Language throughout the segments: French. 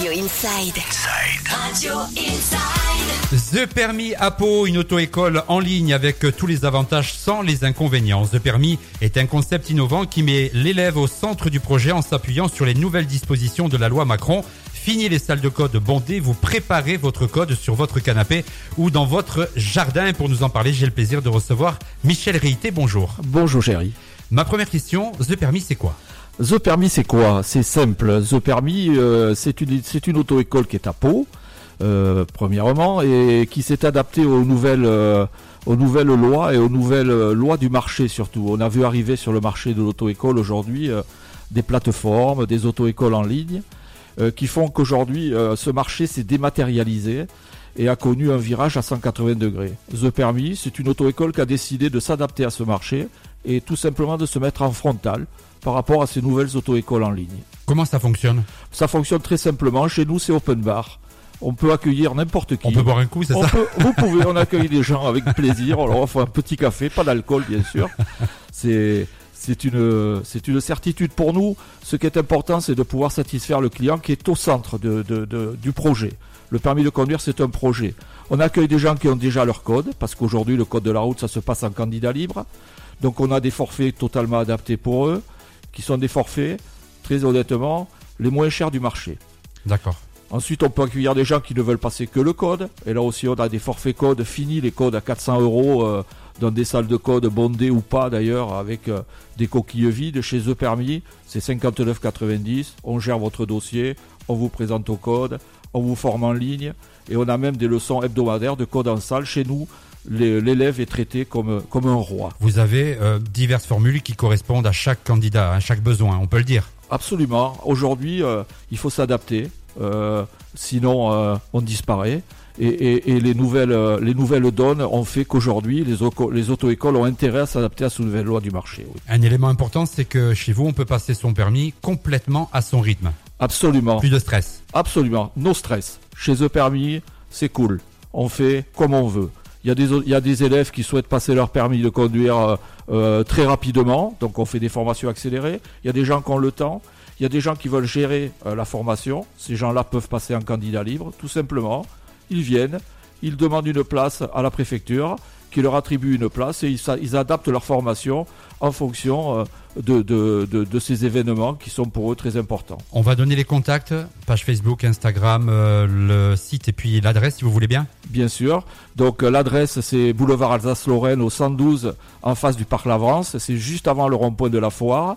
Radio Inside. Radio Inside. The Permis Apo, une auto-école en ligne avec tous les avantages sans les inconvénients. The Permis est un concept innovant qui met l'élève au centre du projet en s'appuyant sur les nouvelles dispositions de la loi Macron. Fini les salles de code bondées, vous préparez votre code sur votre canapé ou dans votre jardin. Pour nous en parler, j'ai le plaisir de recevoir Michel Réité. Bonjour. Bonjour chérie. Ma première question, The Permis, c'est quoi? The Permis, c'est quoi? C'est simple. The Permis, euh, c'est une, une auto-école qui est à Pau, euh, premièrement, et qui s'est adaptée aux nouvelles, euh, aux nouvelles lois et aux nouvelles euh, lois du marché surtout. On a vu arriver sur le marché de l'auto-école aujourd'hui euh, des plateformes, des auto-écoles en ligne, qui font qu'aujourd'hui, ce marché s'est dématérialisé et a connu un virage à 180 degrés. The Permis, c'est une auto-école qui a décidé de s'adapter à ce marché et tout simplement de se mettre en frontal par rapport à ces nouvelles auto-écoles en ligne. Comment ça fonctionne? Ça fonctionne très simplement. Chez nous, c'est open bar. On peut accueillir n'importe qui. On peut boire un coup, c'est ça? peut- vous pouvez, on accueille les gens avec plaisir. On leur offre un petit café, pas d'alcool bien sûr. C'est c'est une c'est une certitude pour nous. Ce qui est important, c'est de pouvoir satisfaire le client qui est au centre de, de- de- du projet. Le permis de conduire, c'est un projet. On accueille des gens qui ont déjà leur code, parce qu'aujourd'hui le code de la route, ça se passe en candidat libre. Donc on a des forfaits totalement adaptés pour eux, qui sont des forfaits, très honnêtement, les moins chers du marché. D'accord. Ensuite, on peut accueillir des gens qui ne veulent passer que le code. Et là aussi, on a des forfaits codes finis, les codes à 400 euros euh, dans des salles de code bondées ou pas d'ailleurs, avec euh, des coquilles vides. Chez eux permis, c'est 59,90. On gère votre dossier, on vous présente au code, on vous forme en ligne. Et on a même des leçons hebdomadaires de code en salle. Chez nous, l'élève est traité comme, comme un roi. Vous avez euh, diverses formules qui correspondent à chaque candidat, à chaque besoin, on peut le dire. Absolument. Aujourd'hui, euh, il faut s'adapter. Euh, sinon, on disparaît. Et, et- et les nouvelles, les nouvelles donnes ont fait qu'aujourd'hui, les, les auto-écoles ont intérêt à s'adapter à ces nouvelles lois du marché. oui. Un élément important, c'est que chez vous, on peut passer son permis complètement à son rythme. Absolument. Plus de stress. Absolument. No stress. Chez eux permis, c'est cool. On fait comme on veut. Il y, a des, élèves qui souhaitent passer leur permis de conduire euh, euh, très rapidement, donc on fait des formations accélérées. Il y a des gens qui ont le temps. Il y a des gens qui veulent gérer euh, la formation. Ces gens-là peuvent passer en candidat libre, tout simplement. Ils viennent, ils demandent une place à la préfecture, qui leur attribue une place et ils, adaptent leur formation en fonction euh, de, de- de- de ces événements qui sont pour eux très importants. On va donner les contacts, page Facebook, Instagram, euh, le site et puis l'adresse si vous voulez bien. Bien sûr. Donc euh, l'adresse c'est boulevard Alsace-Lorraine au 112 en face du parc Lavrance. C'est juste avant le rond-point de la foire.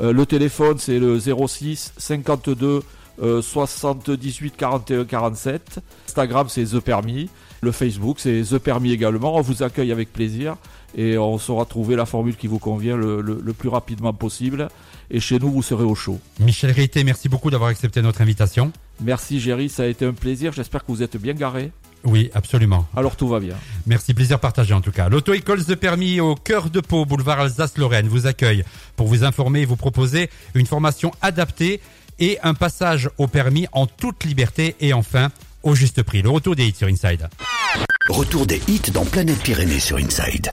Euh, le téléphone c'est le 06 52 euh, 78 41 47. Instagram c'est The Permis. Le Facebook c'est The Permis également. On vous accueille avec plaisir et on saura trouver la formule qui vous convient le, le- le plus rapidement possible. Et chez nous vous serez au chaud. Michel Réité, merci beaucoup d'avoir accepté notre invitation. Merci Géry, ça a été un plaisir. J'espère que vous êtes bien garé. Oui, absolument. Alors tout va bien. Merci, plaisir partagé en tout cas. L'auto-école The Permis au cœur de Pau, boulevard Alsace-Lorraine, vous accueille pour vous informer et vous proposer une formation adaptée et un passage au permis en toute liberté et enfin au juste prix. Le retour des hits sur Inside. Retour des hits dans Planète Pyrénées sur Inside.